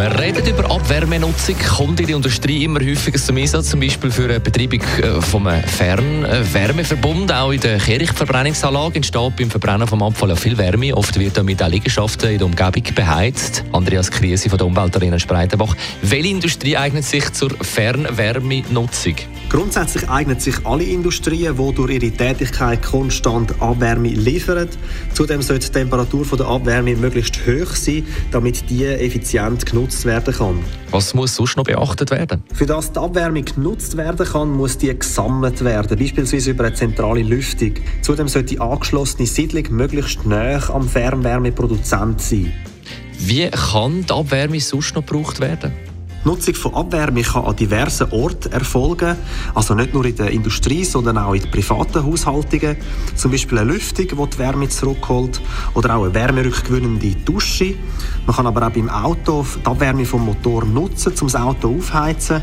wir reden über Abwärmenutzung, kommt in der Industrie immer häufiger zum Einsatz, zum Beispiel für eine Betreibung äh, vom Fernwärmeverbund. Auch in der Kirchverbrennungsanlage entsteht beim Verbrennen vom Abfall viel Wärme. Oft wird damit auch Liegenschaften in der Umgebung beheizt. Andreas Kriesi von der Umweltarena Spreitenbach. Welche Industrie eignet sich zur Fernwärmenutzung? Grundsätzlich eignen sich alle Industrien, die durch ihre Tätigkeit konstant Abwärme liefern. Zudem sollte die Temperatur der Abwärme möglichst hoch sein, damit die effizient genutzt werden kann. Was muss sonst noch beachtet werden? Für das die Abwärme genutzt werden kann, muss die gesammelt werden, beispielsweise über eine zentrale Lüftung. Zudem sollte die angeschlossene Siedlung möglichst nah am Fernwärmeproduzent sein. Wie kann die Abwärme sonst noch gebraucht werden? Die Nutzung von Abwärme kann an diversen Orten erfolgen, also nicht nur in der Industrie, sondern auch in privaten Haushaltungen. Zum Beispiel eine Lüftung, die die Wärme zurückholt, oder auch eine wärmerückgewinnende Dusche. Man kann aber auch beim Auto die Abwärme vom Motor nutzen, um das Auto aufheizen.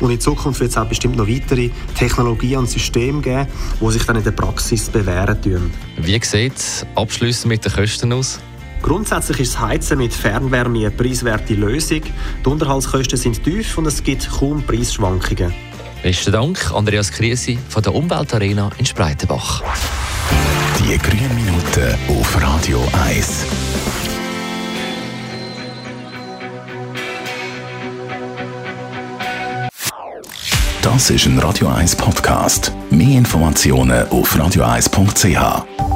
Und in Zukunft wird es auch bestimmt noch weitere Technologien und Systeme geben, die sich dann in der Praxis bewähren. Wie sieht es abschließend mit den Kosten aus? Grundsätzlich ist das Heizen mit Fernwärme eine preiswerte Lösung. Die Unterhaltskosten sind tief und es gibt kaum Preisschwankungen. Besten Dank, Andreas Kriesi von der Umweltarena in Spreitenbach. Die grünen Minuten auf Radio 1. Das ist ein Radio 1 Podcast. Mehr Informationen auf radio1.ch.